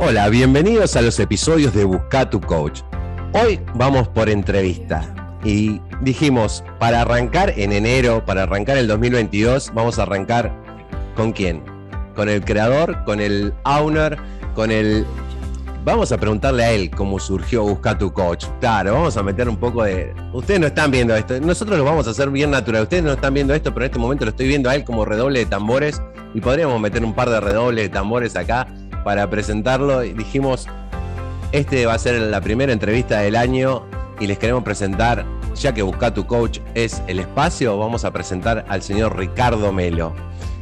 Hola, bienvenidos a los episodios de Busca tu Coach. Hoy vamos por entrevista y dijimos, para arrancar en enero, para arrancar el 2022, vamos a arrancar con quién? Con el creador, con el owner, con el... Vamos a preguntarle a él cómo surgió Busca tu Coach. Claro, vamos a meter un poco de... Ustedes no están viendo esto, nosotros lo vamos a hacer bien natural. Ustedes no están viendo esto, pero en este momento lo estoy viendo a él como redoble de tambores y podríamos meter un par de redobles de tambores acá para presentarlo. Y dijimos, este va a ser la primera entrevista del año y les queremos presentar, ya que Busca tu Coach es el espacio, vamos a presentar al señor Ricardo Melo.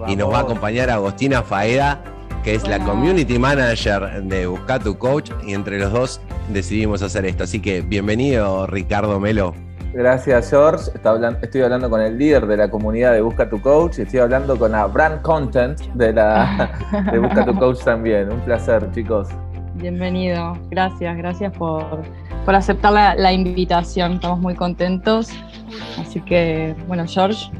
Y nos va a acompañar Agostina Faeda, que es la Community Manager de Busca tu Coach, y entre los dos decidimos hacer esto. Así que bienvenido, Ricardo Melo. Gracias, George. Estoy hablando con el líder de la comunidad de Busca tu Coach. Estoy hablando con la brand content de, la, de Busca tu Coach también. Un placer, chicos. Bienvenido. Gracias, gracias por, por aceptar la, la, invitación. Estamos muy contentos. Así que, bueno, George.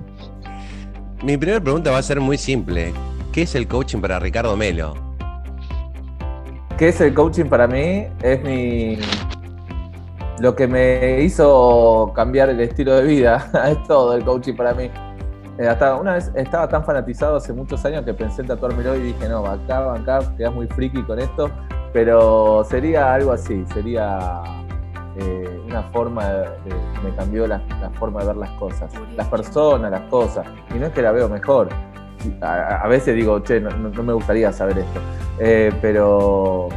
Mi primera pregunta va a ser muy simple. ¿Qué es el coaching para Ricardo Melo? ¿Qué es el coaching para mí? Es mi, lo que me hizo cambiar el estilo de vida, es todo el coaching para mí. Eh, hasta una vez estaba tan fanatizado hace muchos años que pensé en tatuármelo y dije, no, acá, acá, quedas muy friki con esto, pero sería algo así, sería eh, una forma de, me cambió la, forma de ver las cosas, las personas, las cosas, y no es que la veo mejor. A, veces digo, che, no, me gustaría saber esto, eh, pero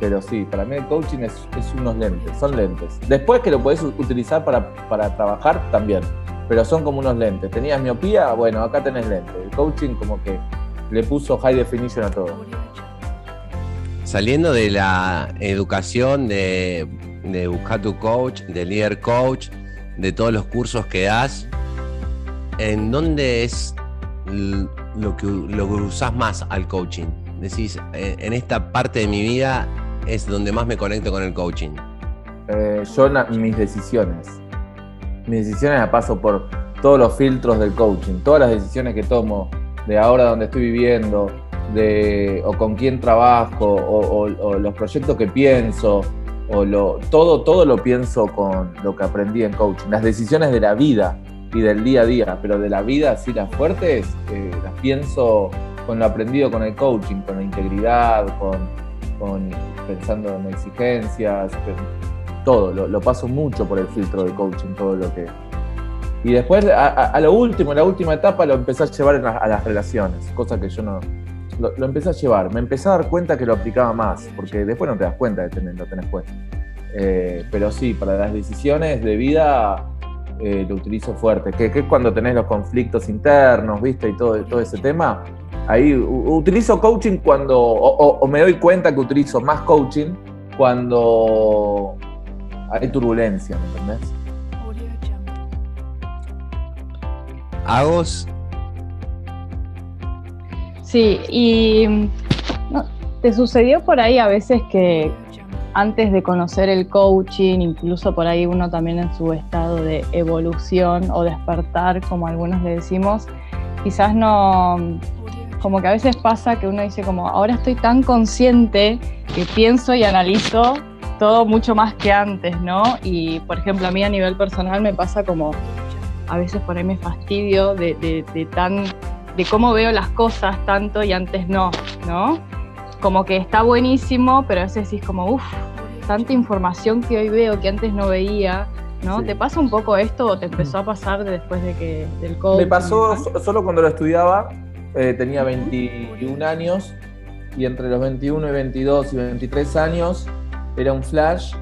pero sí, para mí el coaching es, unos lentes, son lentes. Después que lo puedes utilizar para, trabajar también, pero son como unos lentes. ¿Tenías miopía? Bueno, acá tenés lentes. El coaching como que le puso high definition a todo. Saliendo de la educación de, buscar tu coach, de líder coach, de todos los cursos que das, ¿en dónde es lo que, lo que usás más al coaching? Decís, en esta parte de mi vida es donde más me conecto con el coaching? Eh, yo, mis decisiones. Mis decisiones las paso por todos los filtros del coaching. Todas las decisiones que tomo, de ahora donde estoy viviendo, de, o con quién trabajo, o, los proyectos que pienso, o lo, todo, todo lo pienso con lo que aprendí en coaching. Las decisiones de la vida y del día a día, pero de la vida, así las fuertes, eh, las pienso con lo aprendido con el coaching, con la integridad, con pensando en exigencias, todo, lo, paso mucho por el filtro de coaching, todo lo que... Y después, a, lo último, la última etapa, lo empecé a llevar a las relaciones, cosa que yo no... Lo, empecé a llevar, me empecé a dar cuenta que lo aplicaba más, porque después no te das cuenta de tener, lo puesto. Eh, pero sí, para las decisiones de vida eh, lo utilizo fuerte, que, es cuando tenés los conflictos internos, ¿viste? Y todo, todo ese tema, ahí utilizo coaching cuando, o, me doy cuenta que utilizo más coaching cuando hay turbulencia, ¿me entendés? ¿Agos? Sí, y ¿te sucedió por ahí a veces que antes de conocer el coaching, incluso por ahí uno también en su estado de evolución o despertar, como algunos le decimos, quizás no, como que a veces pasa que uno dice como, ahora estoy tan consciente que pienso y analizo todo mucho más que antes, ¿no? Y por ejemplo, a mí a nivel personal me pasa como, a veces por ahí me fastidio de, tan, de cómo veo las cosas tanto y antes no, ¿no? Como que está buenísimo, pero a veces es como, uff, tanta información que hoy veo que antes no veía, ¿no? ¿Te pasa un poco esto o te empezó a pasar después de que del COVID? Me pasó solo cuando lo estudiaba, eh, tenía 21 años y entre los 21 y 22 y 23 años era un flash.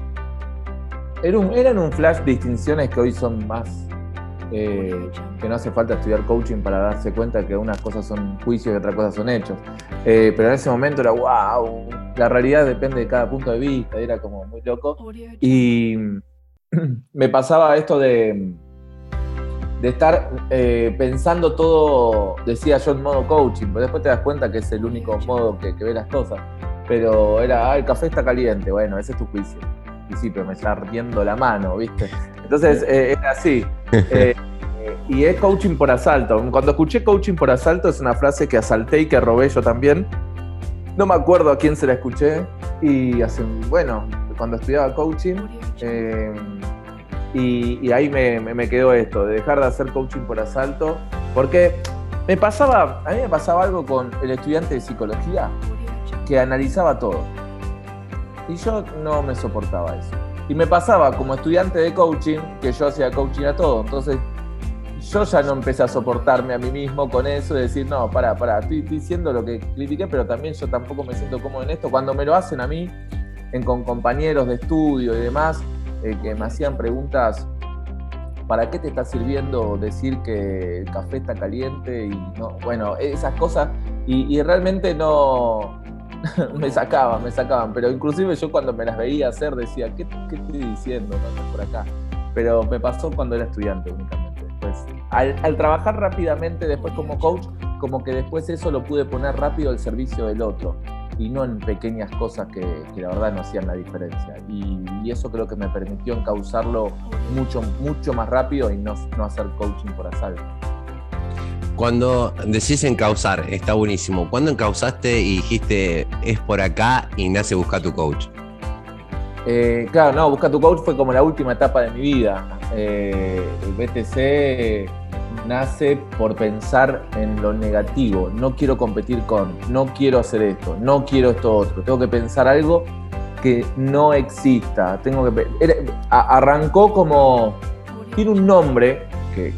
Era un, eran un flash distinciones que hoy son más eh, que no hace falta estudiar coaching para darse cuenta que unas cosas son juicios y otras cosas son hechos. Eh, pero en ese momento era wow, la realidad depende de cada punto de vista, era como muy loco. Y me pasaba esto de de estar eh, pensando todo, decía yo, en modo coaching, pero después te das cuenta que es el único modo que, ve las cosas. Pero era, ah, el café está caliente, bueno, ese es tu juicio. Y sí, pero me está ardiendo la mano, ¿viste? Entonces, eh, era así. Eh, y es coaching por asalto. Cuando escuché coaching por asalto es una frase que asalté y que robé yo también. No me acuerdo a quién se la escuché, y hace, bueno, cuando estudiaba coaching, y, ahí me, me, quedó esto, de dejar de hacer coaching por asalto, porque me pasaba, a mí me pasaba algo con el estudiante de psicología, que analizaba todo. Y yo no me soportaba eso. Y me pasaba como estudiante de coaching, que yo hacía coaching a todo. Entonces, yo ya no empecé a soportarme a mí mismo con eso, de decir, no, para, para, estoy diciendo lo que critiqué, pero también yo tampoco me siento cómodo en esto. Cuando me lo hacen a mí, en, con compañeros de estudio y demás, eh, que me hacían preguntas, ¿para qué te está sirviendo decir que el café está caliente? Y no, bueno, esas cosas, y realmente no, me sacaban, me sacaban. Pero inclusive yo cuando me las veía hacer decía, ¿qué, estoy diciendo? No, por acá. Pero me pasó cuando era estudiante únicamente. Pues, al, trabajar rápidamente después como coach, como que después eso lo pude poner rápido al servicio del otro y no en pequeñas cosas que, la verdad no hacían la diferencia. Y, eso creo que me permitió encauzarlo mucho, mucho más rápido y no, no hacer coaching por asalto. Cuando decís encauzar, está buenísimo. ¿Cuándo encauzaste y dijiste es por acá y nace Busca tu Coach? Eh, claro, no, Busca tu Coach fue como la última etapa de mi vida. Eh, el BTC nace por pensar en lo negativo. No quiero competir con, no quiero hacer esto, no quiero esto otro. Tengo que pensar algo que no exista. Tengo que arrancó como tiene un nombre que,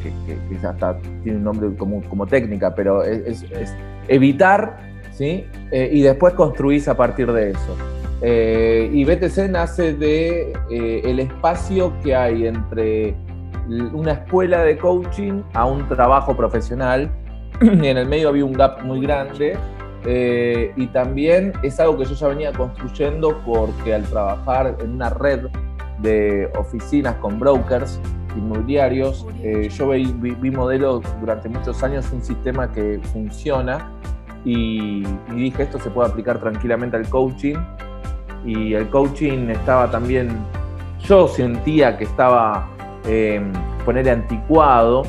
está, tiene un nombre como, como técnica, pero es, evitar, ¿sí? Eh, y después construís a partir de eso. Eh, y BTC nace de eh, el espacio que hay entre una escuela de coaching a un trabajo profesional, y en el medio había un gap muy grande, y también es algo que yo ya venía construyendo porque al trabajar en una red de oficinas con brokers, inmobiliarios. Eh, yo vi, vi, modelos durante muchos años, un sistema que funciona y, dije esto se puede aplicar tranquilamente al coaching y el coaching estaba también, yo sentía que estaba, eh, poner anticuado,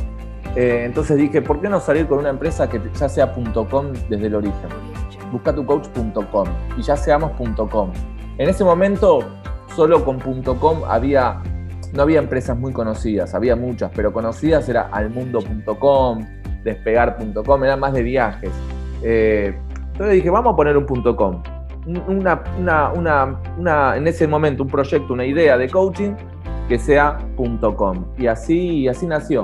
entonces dije, ¿por qué no salir con una empresa que ya sea .com desde el origen? Busca tu coach.com y ya seamos .com. En ese momento, solo con .com había no había empresas muy conocidas, había muchas, pero conocidas era almundo.com, despegar.com, eran más de viajes. Eh, entonces dije, vamos a poner un .com. Una, en ese momento un proyecto, una idea de coaching que sea .com. Y así, así nació.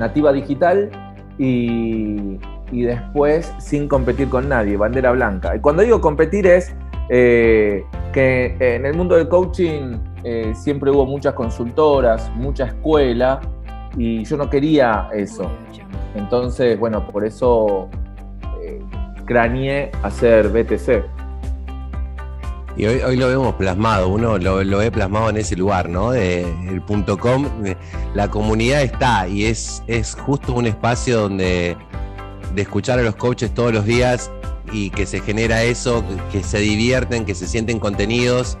Nativa digital y, después sin competir con nadie, bandera blanca. Y cuando digo competir es eh, que en el mundo del coaching eh, siempre hubo muchas consultoras, mucha escuela, y yo no quería eso. Entonces, bueno, por eso eh, craneé hacer BTC. Y hoy, hoy, lo vemos plasmado, uno lo, ve plasmado en ese lugar, ¿no? el punto com, la comunidad está y es, es justo un espacio donde de escuchar a los coaches todos los días y que se genera eso, que se divierten, que se sienten contenidos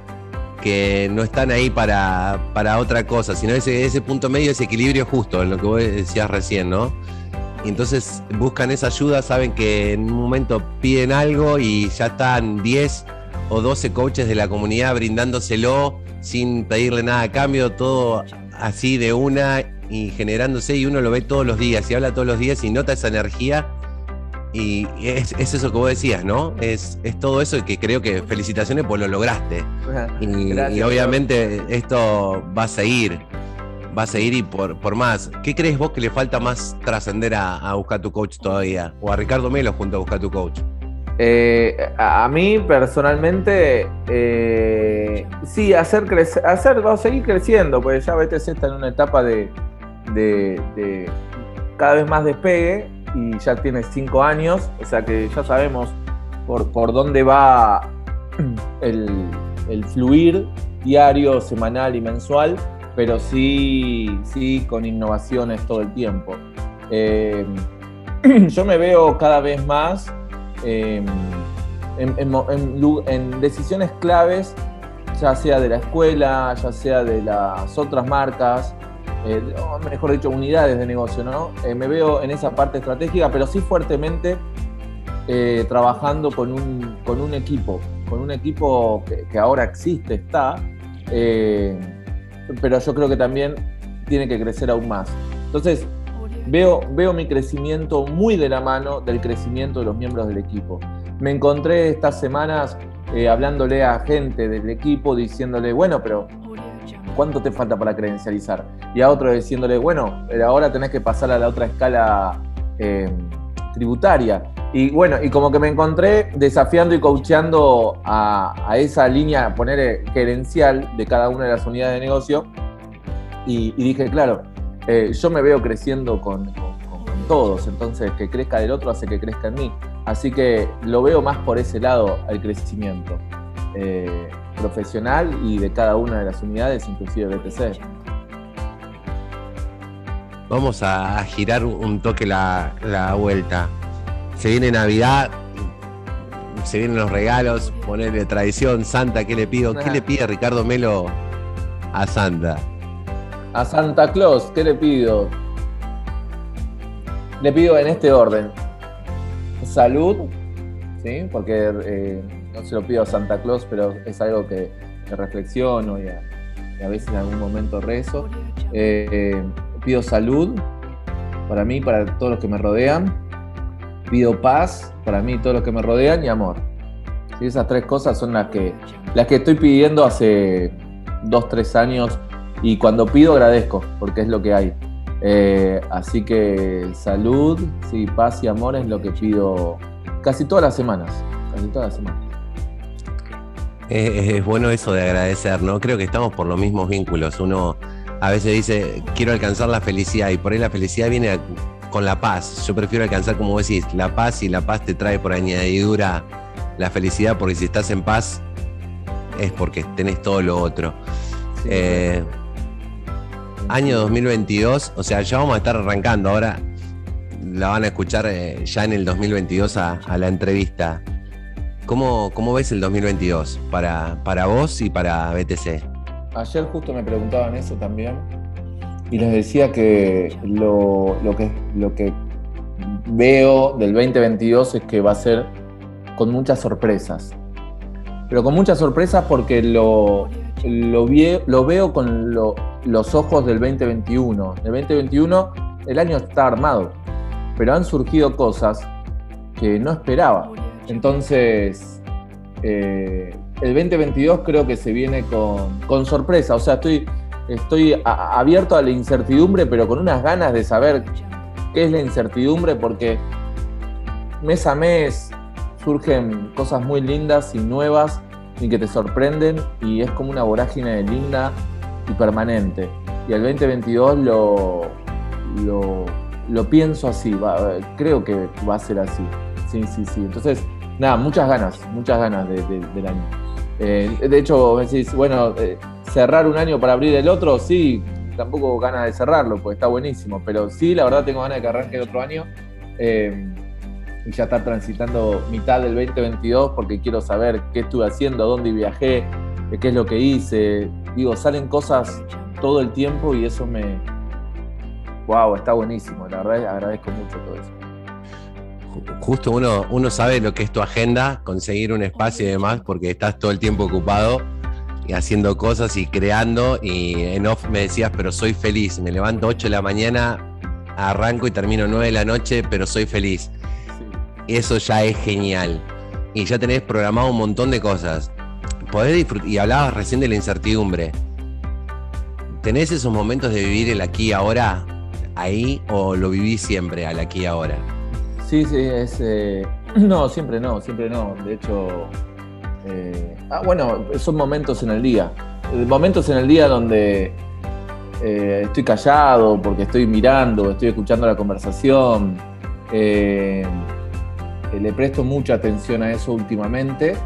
que no están ahí para, otra cosa, sino ese, ese punto medio, ese equilibrio justo, en lo que vos decías recién, ¿no? Y entonces buscan esa ayuda, saben que en un momento piden algo y ya están 10 o 12 coaches de la comunidad brindándoselo sin pedirle nada a cambio, todo así de una y generándose y uno lo ve todos los días y habla todos los días y nota esa energía y es, eso que vos decías, ¿no? Es, todo eso que creo que felicitaciones pues lo lograste. Y, obviamente esto va a seguir, va a seguir y por, por más. ¿Qué crees vos que le falta más trascender a, Buscar tu Coach todavía? O a Ricardo Melo junto a Buscar tu Coach. Eh, a, mí personalmente, eh, sí, hacer crecer, hacer, a seguir creciendo, porque ya BTC está en una etapa de, de cada vez más despegue y ya tiene cinco años, o sea que ya sabemos por, por dónde va el, el, fluir diario, semanal y mensual, pero sí, sí con innovaciones todo el tiempo. Eh, yo me veo cada vez más em, en, decisiones claves, ya sea de la escuela, ya sea de las otras marcas, eh, mejor dicho, unidades de negocio, ¿no? Eh, me veo en esa parte estratégica, pero sí fuertemente eh, trabajando con un, con un equipo. con un equipo que, ahora existe, está, eh, pero yo creo que también tiene que crecer aún más. Entonces, veo, veo mi crecimiento muy de la mano del crecimiento de los miembros del equipo. Me encontré estas semanas eh, hablándole a gente del equipo, diciéndole, bueno, pero ¿cuánto te falta para credencializar? Y a otro diciéndole, bueno, ahora tenés que pasar a la otra escala eh, tributaria. Y bueno, y como que me encontré desafiando y coacheando a, esa línea, poner gerencial de cada una de las unidades de negocio. Y, dije, claro, eh, yo me veo creciendo con, todos, entonces que crezca del otro hace que crezca en mí. Así que lo veo más por ese lado al crecimiento eh, profesional y de cada una de las unidades, inclusive BTC. Vamos a, girar un toque la, vuelta. Se viene Navidad, se vienen los regalos, ponerle tradición, Santa, ¿qué le pido? ¿Qué le pide Ricardo Melo a Santa? A Santa Claus, ¿qué le pido? Le pido en este orden. Salud, ¿sí? Porque eh, no se lo pido a Santa Claus, pero es algo que, reflexiono y a, veces en algún momento rezo. Eh, pido salud para mí, para todos los que me rodean. Pido paz para mí todos los que me rodean y amor. y Esas tres cosas son las que, las que estoy pidiendo hace dos, tres años y cuando pido agradezco porque es lo que hay. Eh, así que salud, sí, paz y amor es lo que pido casi todas las semanas. Casi todas las semanas. Es, es bueno eso de agradecer, ¿no? Creo que estamos por los mismos vínculos. Uno a veces dice, quiero alcanzar la felicidad y por ahí la felicidad viene con la paz. Yo prefiero alcanzar, como vos decís, la paz y la paz te trae por añadidura la felicidad porque si estás en paz es porque tenés todo lo otro. Eh, año 2022, o sea, ya vamos a estar arrancando ahora. La van a escuchar eh, ya en el 2022 a, la entrevista. ¿Cómo, ¿Cómo, ves el 2022 para, para vos y para BTC? ayer justo me preguntaban eso también y les decía que lo, que lo que veo del 2022 es que va a ser con muchas sorpresas. Pero con muchas sorpresas porque lo, lo, lo veo con los ojos del 2021. El 2021 el año está armado, pero han surgido cosas que no esperaba. Entonces, eh, el 2022 creo que se viene con, sorpresa. O sea, estoy, estoy abierto a la incertidumbre, pero con unas ganas de saber qué es la incertidumbre, porque mes a mes surgen cosas muy lindas y nuevas y que te sorprenden y es como una vorágine linda y permanente. Y el 2022 lo, lo, pienso así, creo que va a ser así. Sí, sí, sí. Entonces, nada, muchas ganas, muchas ganas del año. Eh, de hecho, decís, bueno, eh, cerrar un año para abrir el otro, sí, tampoco ganas de cerrarlo, pues está buenísimo, pero sí, la verdad tengo ganas de que arranque el otro año eh, ya estar transitando mitad del 2022 porque quiero saber qué estuve haciendo, dónde viajé, qué es lo que hice. Digo, salen cosas todo el tiempo y eso me... ¡Wow! Está buenísimo, la verdad agradezco mucho todo eso justo uno, uno sabe lo que es tu agenda, conseguir un espacio y demás, porque estás todo el tiempo ocupado y haciendo cosas y creando. Y en off me decías, pero soy feliz. Me levanto 8 de la mañana, arranco y termino 9 de la noche, pero soy feliz. Eso ya es genial. Y ya tenés programado un montón de cosas. Podés disfrutar, y hablabas recién de la incertidumbre. ¿Tenés esos momentos de vivir el aquí y ahora ahí o lo vivís siempre al aquí y ahora? Sí, sí, es. Eh, no, siempre no, siempre no. De hecho. Eh, ah, bueno, son momentos en el día. Momentos en el día donde eh, estoy callado porque estoy mirando, estoy escuchando la conversación. Le presto mucha atención a eso últimamente.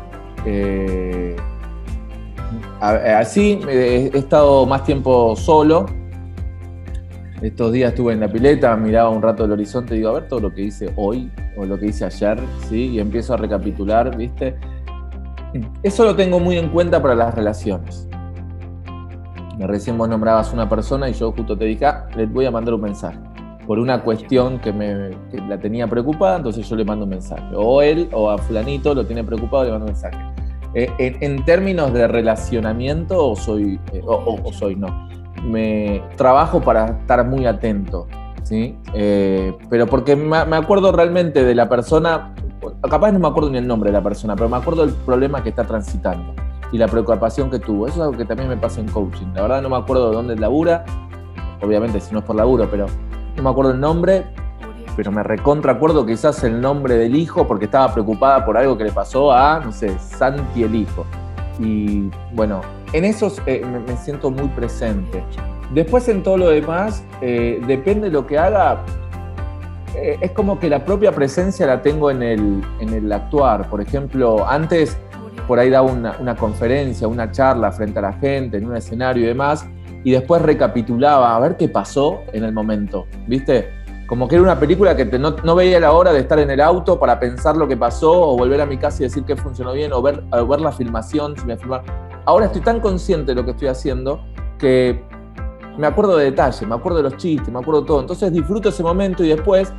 así he estado más tiempo solo estos días estuve en la pileta, miraba un rato el horizonte y digo, a ver todo lo que hice hoy o lo que hice ayer, ¿sí? Y empiezo a recapitular, ¿viste? Eso lo tengo muy en cuenta para las relaciones. Recién vos nombrabas una persona y yo justo te dije, ah, le voy a mandar un mensaje. Por una cuestión que, me, que la tenía preocupada, entonces yo le mando un mensaje. O él o a fulanito lo tiene preocupado, le mando un mensaje. Eh, en, términos de relacionamiento, soy, eh, o, soy, no, me trabajo para estar muy atento, ¿sí? Eh, pero porque me, acuerdo realmente de la persona, capaz no me acuerdo ni el nombre de la persona, pero me acuerdo del problema que está transitando y la preocupación que tuvo. Eso es algo que también me pasa en coaching. La verdad no me acuerdo de dónde labura, obviamente si no es por laburo, pero no me acuerdo el nombre, pero me recontra acuerdo quizás el nombre del hijo porque estaba preocupada por algo que le pasó a, no sé, Santi el hijo. Y bueno, en eso eh, me, siento muy presente. Después en todo lo demás, eh, depende de lo que haga, eh, es como que la propia presencia la tengo en el, en el actuar. Por ejemplo, antes por ahí daba una, una conferencia, una charla frente a la gente, en un escenario y demás, y después recapitulaba a ver qué pasó en el momento, ¿viste? Como que era una película que no, veía la hora de estar en el auto para pensar lo que pasó o volver a mi casa y decir que funcionó bien o ver, ver la filmación, si me Ahora estoy tan consciente de lo que estoy haciendo que me acuerdo de detalles, me acuerdo de los chistes, me acuerdo de todo. Entonces disfruto ese momento y después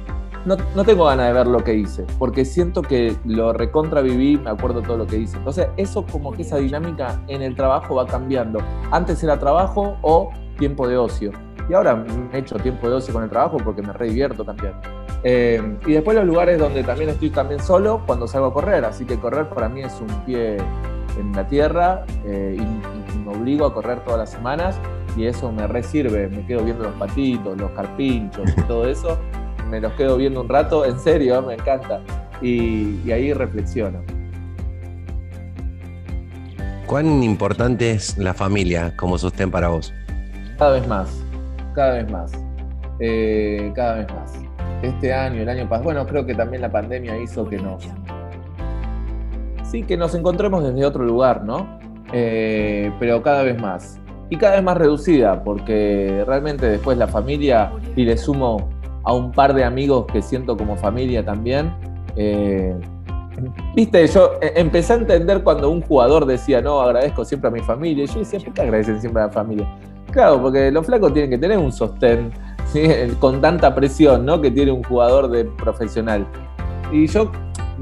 no, no, tengo ganas de ver lo que hice, porque siento que lo recontra viví, me acuerdo todo lo que hice. Entonces, eso como que esa dinámica en el trabajo va cambiando. Antes era trabajo o tiempo de ocio. Y ahora me he hecho tiempo de ocio con el trabajo porque me re divierto también. Eh, y después los lugares donde también estoy también solo cuando salgo a correr. Así que correr para mí es un pie en la tierra eh, y, me obligo a correr todas las semanas y eso me re sirve. Me quedo viendo los patitos, los carpinchos y todo eso. Me los quedo viendo un rato, en serio, me encanta. Y, y ahí reflexiono. ¿Cuán importante es la familia como sostén para vos? Cada vez más cada vez más. Eh, cada vez más. Este año, el año pasado, bueno, creo que también la pandemia hizo que nos. Sí, que nos encontremos desde otro lugar, ¿no? Eh, pero cada vez más. Y cada vez más reducida, porque realmente después la familia, y le sumo a un par de amigos que siento como familia también. Eh, viste, yo empecé a entender cuando un jugador decía, no, agradezco siempre a mi familia. Y yo decía, ¿por qué agradecen siempre a la familia? Claro, porque los flacos tienen que tener un sostén con tanta presión ¿no? que tiene un jugador de profesional. Y yo,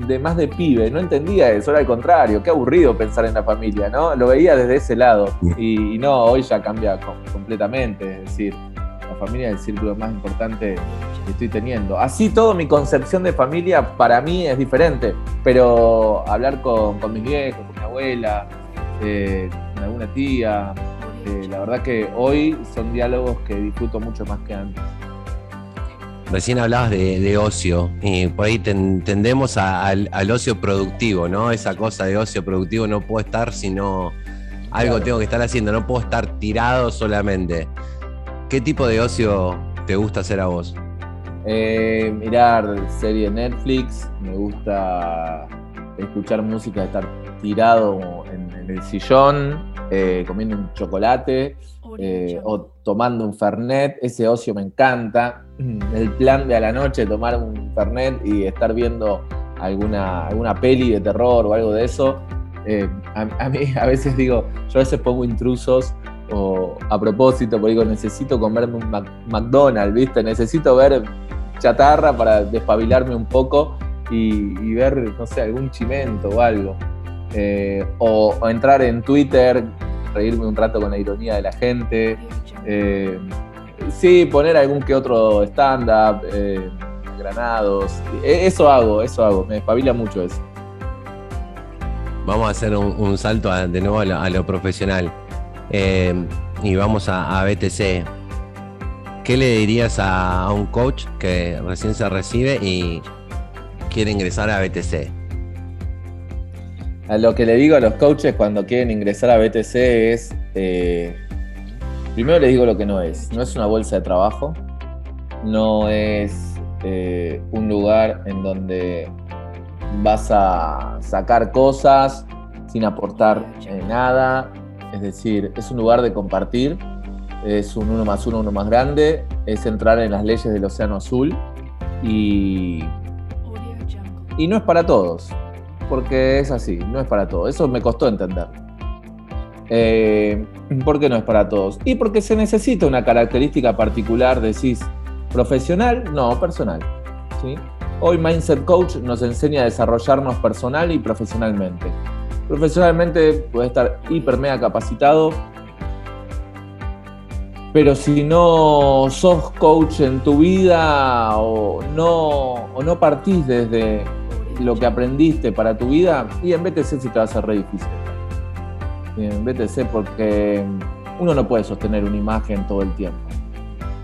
de más de pibe, no entendía eso, era al contrario, qué aburrido pensar en la familia, ¿no? Lo veía desde ese lado. Y, no, hoy ya cambia completamente, es decir, la familia es el círculo más importante que estoy teniendo. Así todo mi concepción de familia para mí es diferente, pero hablar con, con mis viejos, con mi abuela, eh, con alguna tía, eh, la verdad que hoy son diálogos que disfruto mucho más que antes. Recién hablabas de, ocio y por ahí tendemos al, ocio productivo, ¿no? Esa cosa de ocio productivo no puedo estar si no algo tengo que estar haciendo, no puedo estar tirado solamente. ¿Qué tipo de ocio te gusta hacer a vos? Eh, mirar serie Netflix, me gusta escuchar música, estar tirado en, el sillón, eh, comiendo un chocolate eh, o tomando un Fernet. Ese ocio me encanta. El plan de a la noche, tomar un Fernet y estar viendo alguna, alguna peli de terror o algo de eso. Eh, a, mí a veces digo, yo a veces pongo intrusos o a propósito, porque digo, necesito comerme un McDonald's, ¿viste? Necesito ver chatarra para despabilarme un poco y, ver, no sé, algún chimento o algo. Eh, o, entrar en Twitter, reírme un rato con la ironía de la gente. Eh, sí, poner algún que otro stand-up, eh, granados. E, eso hago, eso hago, me espabila mucho eso. Vamos a hacer un, salto de nuevo a lo, profesional. Y vamos a, BTC. ¿Qué le dirías a, un coach que recién se recibe y, quiere ingresar a BTC? A lo que le digo a los coaches cuando quieren ingresar a BTC es, eh, primero les digo lo que no es. No es una bolsa de trabajo, no es eh, un lugar en donde vas a sacar cosas sin aportar eh, nada. Es decir, es un lugar de compartir, es un uno más uno, uno más grande, es entrar en las leyes del Océano Azul y y no es para todos, porque es así, no es para todos. Eso me costó entender. Eh, ¿Por qué no es para todos? Y porque se necesita una característica particular, decís, profesional, no, personal. Hoy Mindset Coach nos enseña a desarrollarnos personal y profesionalmente. Profesionalmente puedes estar hiper mega capacitado, pero si no sos coach en tu vida o no, o no partís desde lo que aprendiste para tu vida, y en BTC sí te va a ser re difícil. en BTC porque uno no puede sostener una imagen todo el tiempo.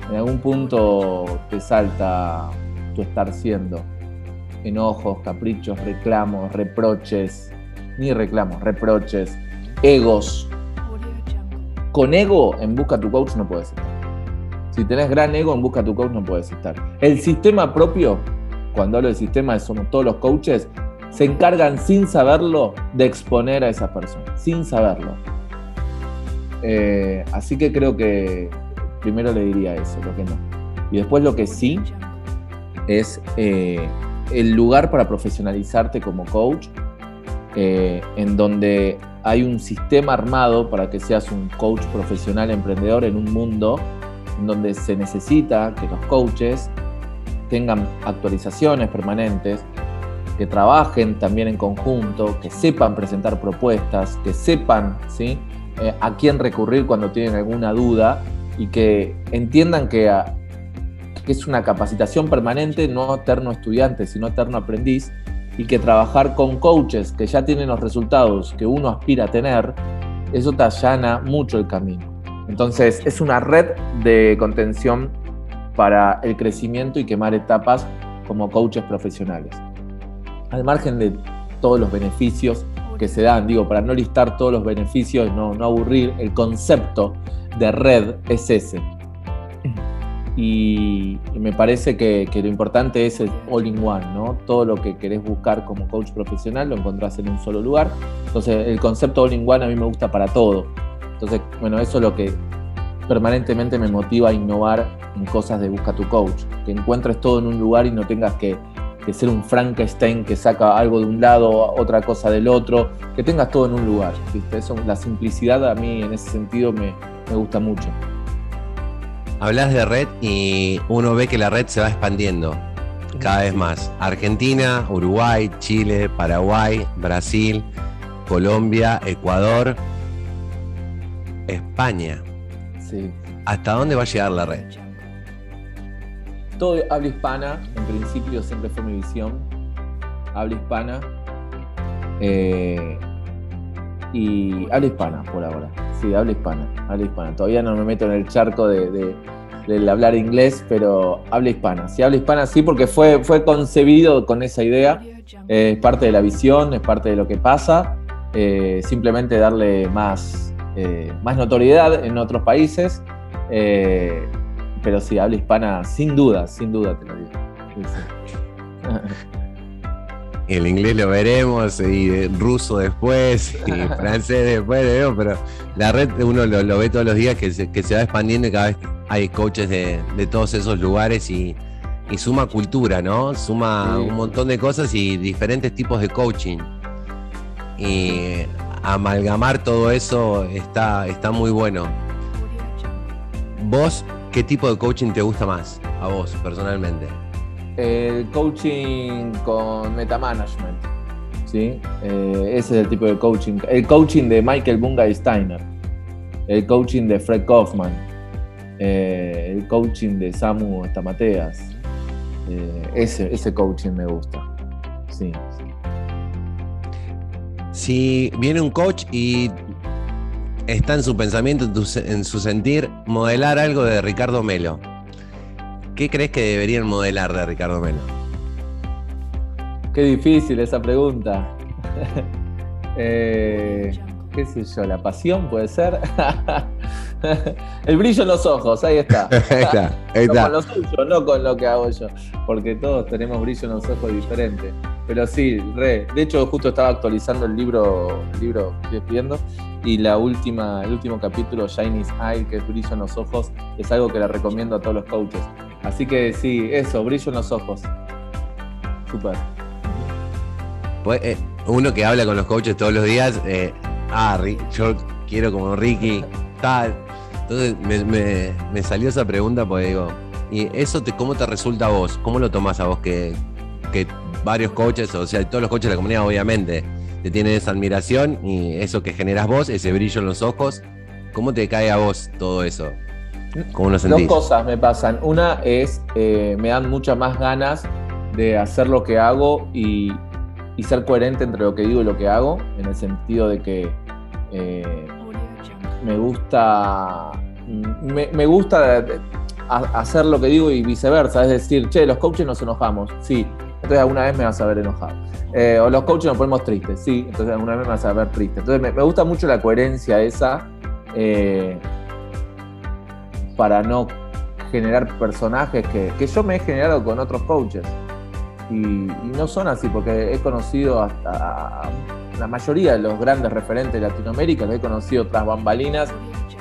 En algún punto te salta tu estar siendo. Enojos, caprichos, reclamos, reproches, ni reclamos, reproches, egos, con ego en Busca tu Coach no puedes estar. Si tenés gran ego en Busca tu Coach no puedes estar. El sistema propio, cuando hablo del sistema, somos todos los coaches, se encargan sin saberlo de exponer a esa persona, sin saberlo. Eh, así que creo que primero le diría eso, lo que no. Y después lo que sí es eh, el lugar para profesionalizarte como coach, eh, en donde hay un sistema armado para que seas un coach profesional emprendedor en un mundo en donde se necesita que los coaches tengan actualizaciones permanentes, que trabajen también en conjunto, que sepan presentar propuestas, que sepan ¿sí? Eh, a quién recurrir cuando tienen alguna duda y que entiendan que, que es una capacitación permanente, no eterno estudiante, sino eterno aprendiz, y que trabajar con coaches que ya tienen los resultados que uno aspira a tener, eso te allana mucho el camino. Entonces es una red de contención para el crecimiento y quemar etapas como coaches profesionales. Al margen de todos los beneficios que se dan, digo, para no listar todos los beneficios, no, no aburrir, el concepto de red es ese, y, me parece que, lo importante es el all-in-one, ¿no? Todo lo que querés buscar como coach profesional lo encontrás en un solo lugar. Entonces, el concepto all-in-one a mí me gusta para todo. Entonces, bueno, eso es lo que permanentemente me motiva a innovar en cosas de Busca tu Coach. Que encuentres todo en un lugar y no tengas que, ser un Frankenstein que saca algo de un lado, otra cosa del otro. Que tengas todo en un lugar. Eso, la simplicidad a mí en ese sentido me, me gusta mucho. Hablas de red y uno ve que la red se va expandiendo cada vez más. Argentina, Uruguay, Chile, Paraguay, Brasil, Colombia, Ecuador, España. Sí. ¿Hasta dónde va a llegar la red? Todo habla hispana, en principio siempre fue mi visión. Habla hispana. Eh, y habla hispana por ahora. Sí, habla hispana, habla hispana. Todavía no me meto en el charco de, del hablar inglés, pero habla hispana. Sí, habla hispana sí, porque fue, fue concebido con esa idea. es parte de la visión, es parte de lo que pasa. Eh, simplemente darle más, eh, más notoriedad en otros países. Eh, pero sí, habla hispana sin duda, sin duda te lo digo. el inglés lo veremos, y ruso después, y francés después, pero la red uno lo, ve todos los días que se, que se, va expandiendo y cada vez hay coaches de, todos esos lugares y, suma cultura, ¿no? Suma un montón de cosas y diferentes tipos de coaching. Y amalgamar todo eso está, está muy bueno. ¿Vos qué tipo de coaching te gusta más a vos personalmente? El coaching con metamanagement. ¿sí? Eh, ese es el tipo de coaching. El coaching de Michael Bunga Steiner. El coaching de Fred Kaufman. Eh, el coaching de Samu Estamateas. Eh, ese, ese coaching me gusta. Sí, Si viene un coach y está en su pensamiento, en su sentir, modelar algo de Ricardo Melo ¿Qué crees que deberían modelar de Ricardo Melo? Qué difícil esa pregunta. Eh, ¿Qué sé yo? ¿La pasión puede ser? El brillo en los ojos, ahí está. ahí está, ahí con lo suyo, no con lo que hago yo. Porque todos tenemos brillo en los ojos diferente. Pero sí, re. De hecho, justo estaba actualizando el libro, el libro que estoy viendo, y la última, el último capítulo, Shiny's Eye, que es brillo en los ojos, es algo que le recomiendo a todos los coaches Así que sí, eso, brillo en los ojos. Súper. Pues, eh, uno que habla con los coaches todos los días, eh, ah, yo quiero como Ricky, tal. Entonces me, salió esa pregunta porque digo, ¿y eso te, cómo te resulta a vos? ¿Cómo lo tomás a vos que, que varios coaches, o sea, todos los coaches de la comunidad obviamente, te tienen esa admiración y eso que generas vos, ese brillo en los ojos. ¿Cómo te cae a vos todo eso? Dos cosas me pasan. Una es, eh, me dan muchas más ganas de hacer lo que hago y, ser coherente entre lo que digo y lo que hago, en el sentido de que eh, me gusta, me, gusta hacer lo que digo y viceversa. Es decir, che, los coaches nos enojamos. Sí, entonces alguna vez me vas a ver enojado. Eh, o los coaches nos ponemos tristes. Sí, entonces alguna vez me vas a ver triste. Entonces me, gusta mucho la coherencia esa. Eh, para no generar personajes que, que, yo me he generado con otros coaches. Y, no son así, porque he conocido hasta la mayoría de los grandes referentes de Latinoamérica, los he conocido tras bambalinas,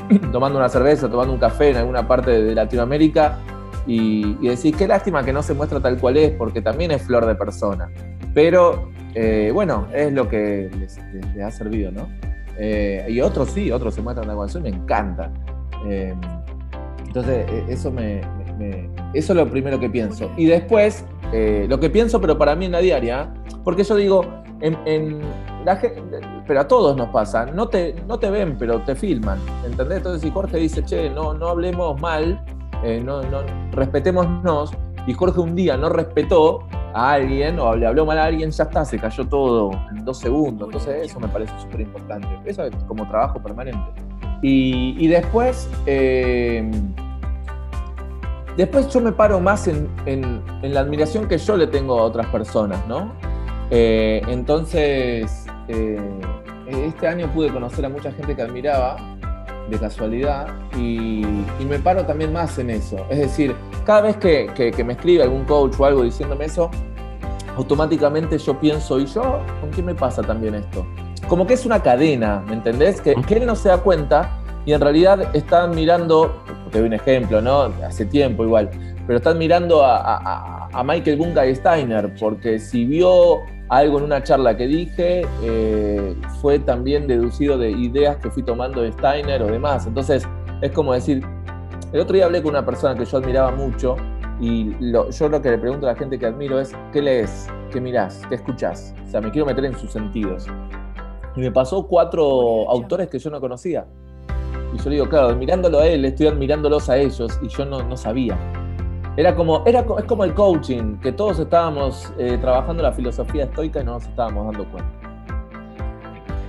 tomando una cerveza, tomando un café en alguna parte de Latinoamérica, y, y decís, qué lástima que no se muestra tal cual es, porque también es flor de persona. Pero eh, bueno, es lo que les ha servido, ¿no? Eh, y otros sí, otros se muestran tal cual son, me encanta. Eh, entonces, e, eso me, me, eso es lo primero que pienso. Y después, eh, lo que pienso, pero para mí en la diaria, porque yo digo, en, en la, pero a todos nos pasa, no te, no te ven, pero te filman, ¿entendés? Entonces, si Jorge dice, che, no, no hablemos mal, eh, no, no, respetémonos, y Jorge un día no respetó a alguien o le habló mal a alguien, ya está, se cayó todo en dos segundos. Entonces, eso me parece súper importante. Eso es como trabajo permanente. Y, y después. Eh, Después yo me paro más en, en, en, la admiración que yo le tengo a otras personas, ¿no? Eh, entonces, eh, este año pude conocer a mucha gente que admiraba de casualidad y, y, me paro también más en eso. Es decir, cada vez que, que, que, me escribe algún coach o algo diciéndome eso, automáticamente yo pienso, ¿y yo con qué me pasa también esto? Como que es una cadena, ¿me entendés? Que, que él no se da cuenta y en realidad están mirando, te doy un ejemplo, ¿no? Hace tiempo igual, pero están mirando a, a, a Michael Bunga Steiner, porque si vio algo en una charla que dije, eh, fue también deducido de ideas que fui tomando de Steiner o demás. Entonces, es como decir, el otro día hablé con una persona que yo admiraba mucho y lo, yo lo que le pregunto a la gente que admiro es, ¿qué lees? ¿Qué mirás? ¿Qué escuchás? O sea, me quiero meter en sus sentidos. Y me pasó cuatro autores que yo no conocía. Y yo le digo, claro, mirándolo a él, estoy admirándolos a ellos y yo no, no sabía. Era como, era, es como el coaching, que todos estábamos eh, trabajando la filosofía estoica y no nos estábamos dando cuenta.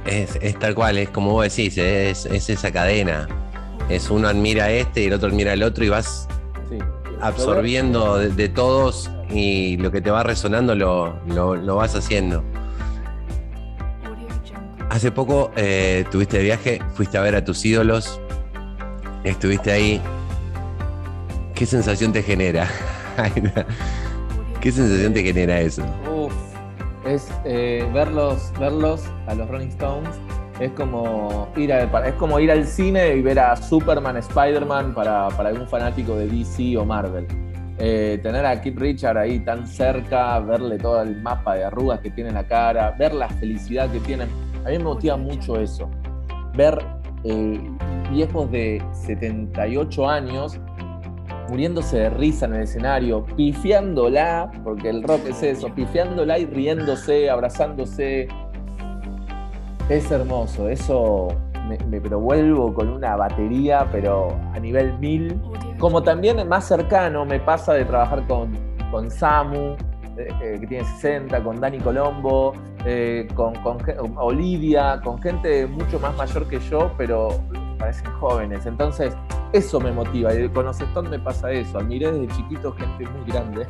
Es, es tal cual, es como vos decís, es, es, esa cadena. Es uno admira a este y el otro admira al otro y vas sí. absorbiendo de, de, todos y lo que te va resonando lo, lo, lo vas haciendo. Hace poco eh, tuviste viaje, fuiste a ver a tus ídolos, estuviste ahí. ¿Qué sensación te genera? ¿Qué sensación te genera eso? Uf, es eh, verlos, verlos a los Rolling Stones. Es como ir a, es como ir al cine y ver a Superman, Spider-Man para, algún fanático de DC o Marvel. Eh, tener a Kid Richard ahí tan cerca, verle todo el mapa de arrugas que tiene en la cara, ver la felicidad que tienen a mí me motiva mucho eso. Ver eh, viejos de 78 años muriéndose de risa en el escenario, pifiándola, porque el rock es eso, pifiándola y riéndose, abrazándose. Es hermoso, eso me, me pero vuelvo con una batería, pero a nivel mil. Como también más cercano me pasa de trabajar con, con Samu, eh, que tiene 60, con Dani Colombo, eh, con, con, Olivia, con gente mucho más mayor que yo, pero parecen jóvenes. Entonces, eso me motiva. Y con Stones me pasa eso. Admiré desde chiquito gente muy grande.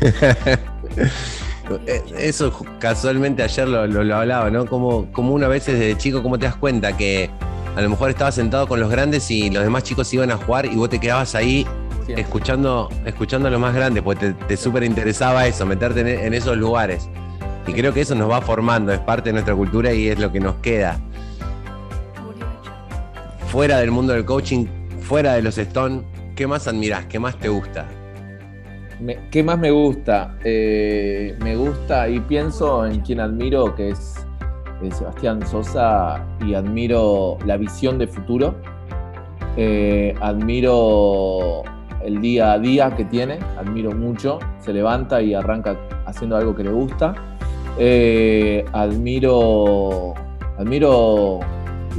Eh, eso casualmente ayer lo, lo, lo, hablaba, ¿no? Como, como una vez desde chico, ¿cómo te das cuenta que a lo mejor estabas sentado con los grandes y los demás chicos iban a jugar y vos te quedabas ahí Siempre. escuchando, escuchando a los más grandes, porque te, te súper interesaba eso, meterte en, en, esos lugares. Y creo que eso nos va formando, es parte de nuestra cultura y es lo que nos queda. Fuera del mundo del coaching, fuera de los Stone, ¿qué más admirás? ¿Qué más te gusta? Me, ¿Qué más me gusta? Eh, me gusta y pienso en quien admiro, que es, es Sebastián Sosa, y admiro la visión de futuro. Eh, admiro el día a día que tiene, admiro mucho, se levanta y arranca haciendo algo que le gusta. eh, admiro, admiro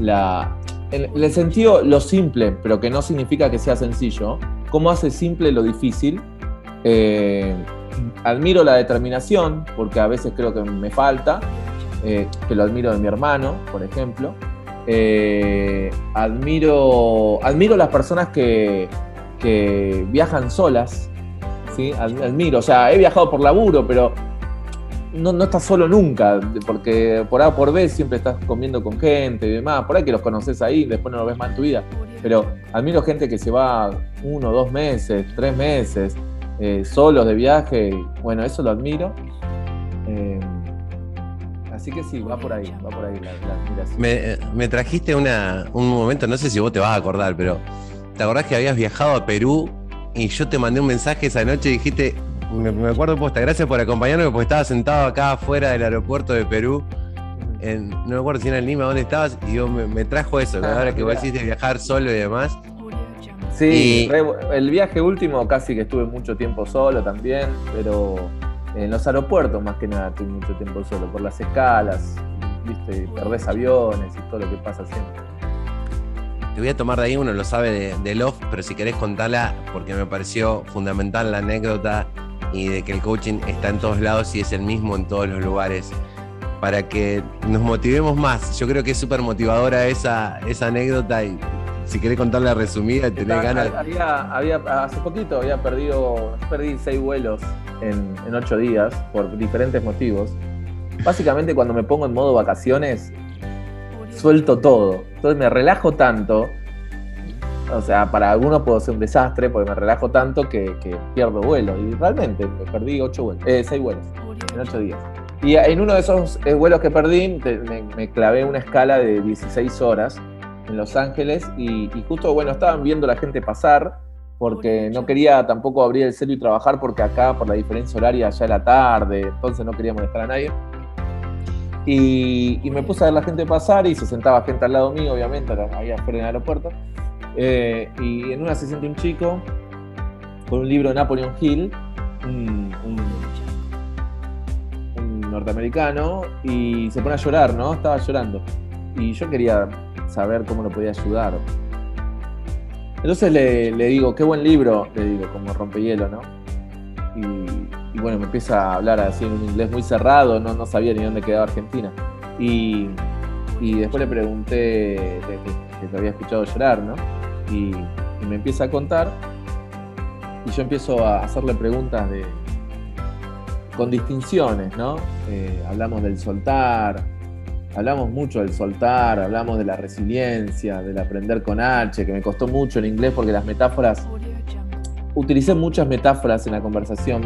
la, en, el sentido lo simple, pero que no significa que sea sencillo, cómo hace simple lo difícil. Eh, admiro la determinación, porque a veces creo que me falta, eh, que lo admiro de mi hermano, por ejemplo. Admiro, admiro las personas que, que viajan solas, ¿sí? admiro, o sea, he viajado por laburo, pero no, no, estás solo nunca, porque por A por B siempre estás comiendo con gente y demás, por ahí que los conoces ahí, después no los ves más en tu vida. Pero admiro gente que se va uno, dos meses, tres meses, eh, solos de viaje, bueno, eso lo admiro. Eh, así que sí, va por ahí, va por ahí la, admiración. Me, trajiste una, un momento, no sé si vos te vas a acordar, pero ¿te acordás que habías viajado a Perú y yo te mandé un mensaje esa noche y dijiste, me, acuerdo posta, gracias por acompañarme porque estaba sentado acá afuera del aeropuerto de Perú. no me acuerdo si era en Lima, dónde estabas, y yo me, trajo eso, ah, ahora que vos decís de viajar solo y demás. Sí, el viaje último casi que estuve mucho tiempo solo también, pero en los aeropuertos más que nada estuve mucho tiempo solo, por las escalas, viste, perdés aviones y todo lo que pasa siempre. Te voy a tomar de ahí, uno lo sabe de, de Love, pero si querés contarla, porque me pareció fundamental la anécdota y de que el coaching está en todos lados y es el mismo en todos los lugares para que nos motivemos más. Yo creo que es súper motivadora esa, esa anécdota y si querés contarla resumida, tenés ganas. Había, hace poquito había perdido, perdí seis vuelos en, en ocho días por diferentes motivos. Básicamente cuando me pongo en modo vacaciones, suelto todo. Entonces me relajo tanto o sea, para algunos puedo ser un desastre porque me relajo tanto que, pierdo vuelo. Y realmente me perdí ocho vuelos, eh, seis vuelos en ocho días. Y en uno de esos eh, vuelos que perdí, me, clavé una escala de 16 horas en Los Ángeles y, justo, bueno, estaban viendo la gente pasar porque no quería tampoco abrir el celu y trabajar porque acá por la diferencia horaria ya era tarde, entonces no quería molestar a nadie. Y, me puse a ver la gente pasar y se sentaba gente al lado mío, obviamente, ahí afuera en aeropuerto. Eh, y en una se siente un chico con un libro de Napoleon Hill, un, norteamericano, y se pone a llorar, ¿no? Estaba llorando. Y yo quería saber cómo lo podía ayudar. Entonces le, digo, qué buen libro, le digo, como rompehielo, ¿no? Y, bueno, me empieza a hablar así en un inglés muy cerrado, no, no sabía ni dónde quedaba Argentina. Y, después le pregunté que te había escuchado llorar, ¿no? y, me empieza a contar y yo empiezo a hacerle preguntas de, con distinciones, ¿no? Eh, hablamos del soltar, hablamos mucho del soltar, hablamos de la resiliencia, del aprender con H, que me costó mucho en inglés porque las metáforas, utilicé muchas metáforas en la conversación,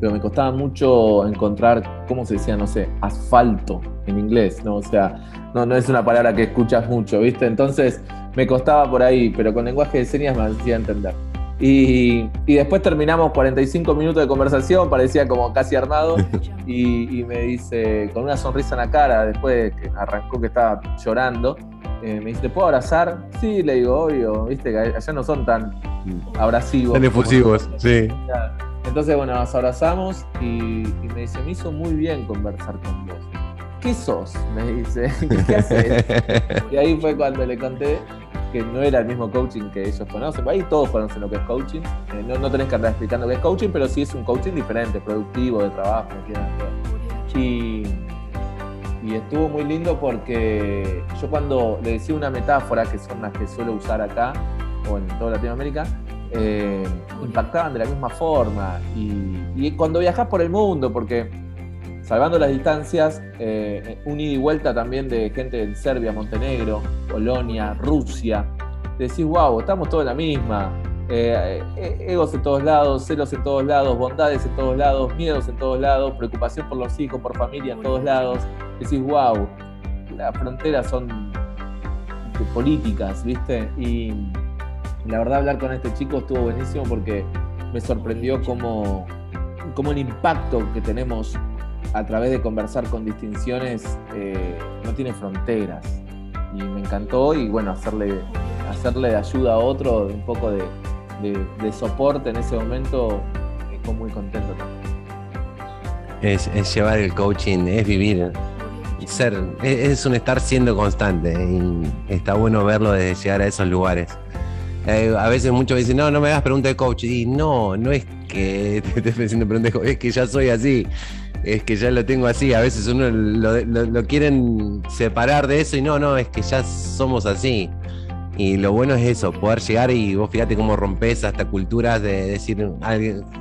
pero me costaba mucho encontrar, ¿cómo se decía? No sé, asfalto en inglés, ¿no? O sea, no, no es una palabra que escuchas mucho, ¿viste? Entonces me costaba por ahí, pero con lenguaje de señas me hacía entender. Y, después terminamos 45 minutos de conversación, parecía como casi armado, y, me dice, con una sonrisa en la cara, después que arrancó que estaba llorando, eh, me dice, ¿te puedo abrazar? Sí, le digo, obvio, viste que allá no son tan abrasivos. Tan efusivos, sí. Entonces, bueno, nos abrazamos y, y me dice, me hizo muy bien conversar con vos. ¿Qué sos? Me dice, ¿qué haces? y ahí fue cuando le conté que no era el mismo coaching que ellos conocen. Ahí todos conocen lo que es coaching. Eh, no, no, tenés que andar explicando qué es coaching, pero sí es un coaching diferente, productivo, de trabajo. Y, y estuvo muy lindo porque yo cuando le decía una metáfora, que son las que suelo usar acá o en toda Latinoamérica, eh, impactaban de la misma forma. Y, y cuando viajas por el mundo, porque salvando las distancias, eh, un ida y vuelta también de gente de Serbia, Montenegro, Polonia, Rusia. Decís, wow, estamos todos en la misma. Eh, eh, egos en todos lados, celos en todos lados, bondades en todos lados, miedos en todos lados, preocupación por los hijos, por familia en todos lados. Decís, wow, las fronteras son políticas, ¿viste? La verdad hablar con este chico estuvo buenísimo porque me sorprendió cómo, cómo el impacto que tenemos a través de conversar con distinciones eh, no tiene fronteras. Y me encantó y bueno, hacerle, hacerle de ayuda a otro, un poco de, soporte en ese momento, me muy contento también. Es, llevar el coaching, es vivir, ser, es, un estar siendo constante y está bueno verlo desde llegar a esos lugares. Eh, a veces muchos dicen, no, no me hagas preguntas de coach. Y no, no es que te estés haciendo preguntas de coach, es que ya soy así. Es que ya lo tengo así. A veces uno lo quieren separar de eso y no, no, es que ya somos así. Y lo bueno es eso, poder llegar y vos fíjate cómo rompes hasta culturas de decir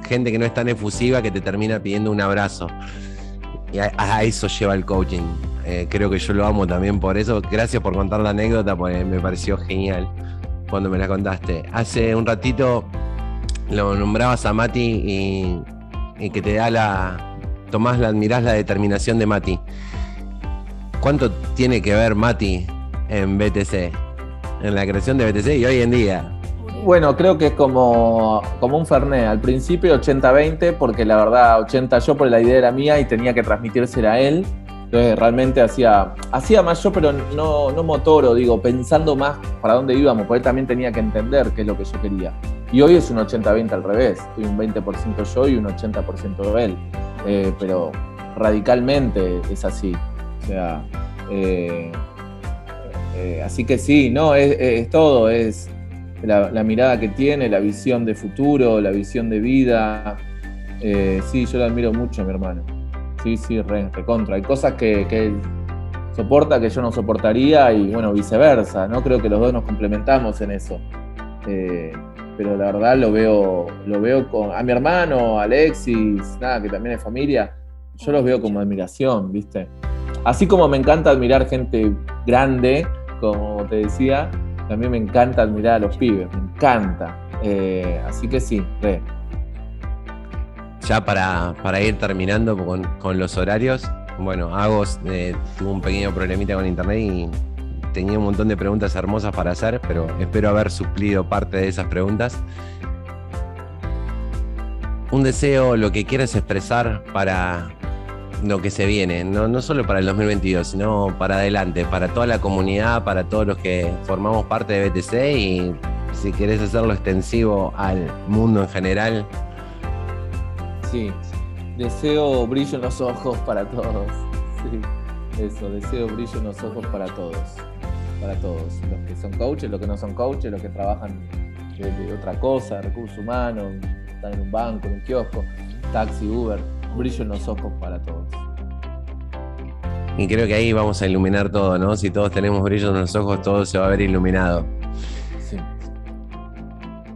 gente que no es tan efusiva que te termina pidiendo un abrazo. Y a, eso lleva el coaching. Eh, creo que yo lo amo también por eso. Gracias por contar la anécdota, porque me pareció genial cuando me la contaste. Hace un ratito lo nombrabas a Mati y, que te da la. Tomás, la, admirás la determinación de Mati. ¿Cuánto tiene que ver Mati en BTC? en la creación de BTC y hoy en día? Bueno, creo que es como, como un Fernet. Al principio 80-20, porque la verdad 80 yo, por la idea era mía y tenía que transmitírsela a él. Entonces realmente hacía, hacía más yo, pero no, no motoro, digo, pensando más para dónde íbamos, porque él también tenía que entender qué es lo que yo quería. Y hoy es un 80-20 al revés, Soy un 20% yo y un 80% él. Eh, pero radicalmente es así. O sea, eh, eh, así que sí, no, es, todo, es la, mirada que tiene, la visión de futuro, la visión de vida. Eh, sí, yo lo admiro mucho mi hermano. Sí, sí, re, contra. Hay cosas que, él soporta que yo no soportaría y bueno, viceversa, ¿no? Creo que los dos nos complementamos en eso. Eh, pero la verdad lo veo, lo veo con. A mi hermano, Alexis, nada, que también es familia, yo los veo como admiración, ¿viste? Así como me encanta admirar gente grande, como te decía, también me encanta admirar a los pibes, me encanta. Eh, así que sí, re. Ya para, ir terminando con, los horarios, bueno, Agos eh, un pequeño problemita con internet y tenía un montón de preguntas hermosas para hacer, pero espero haber suplido parte de esas preguntas. Un deseo, lo que quieras expresar para, lo que se viene, no, no solo para el 2022, sino para adelante, para toda la comunidad, para todos los que formamos parte de BTC y si querés hacerlo extensivo al mundo en general. Sí, deseo brillo en los ojos para todos. Sí, eso, deseo brillo en los ojos para todos. Para todos. Los que son coaches, los que no son coaches, los que trabajan de, otra cosa, recursos humanos, están en un banco, en un kiosco, taxi, Uber brillo en los ojos para todos. Y creo que ahí vamos a iluminar todo, ¿no? Si todos tenemos brillo en los ojos, todo se va a ver iluminado.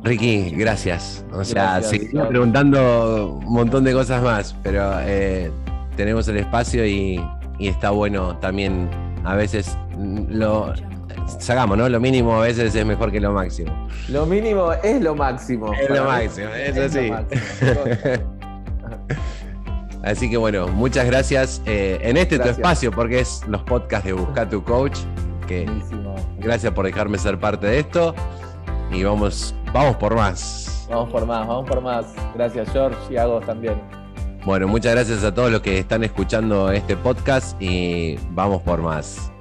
Ricky, gracias. O sea, seguimos preguntando un montón de cosas más, pero eh, tenemos el espacio y, está bueno también a veces lo sacamos, ¿no? Lo mínimo a veces es mejor que lo máximo. Lo mínimo es lo máximo. Es lo máximo, eso sí. Así que bueno, muchas gracias eh, en este tu espacio, porque es los podcasts de Busca tu Coach. Que gracias por dejarme ser parte de esto. Y vamos, vamos por más. Vamos por más, vamos por más. Gracias, George, y a vos también. Bueno, muchas gracias a todos los que están escuchando este podcast y vamos por más.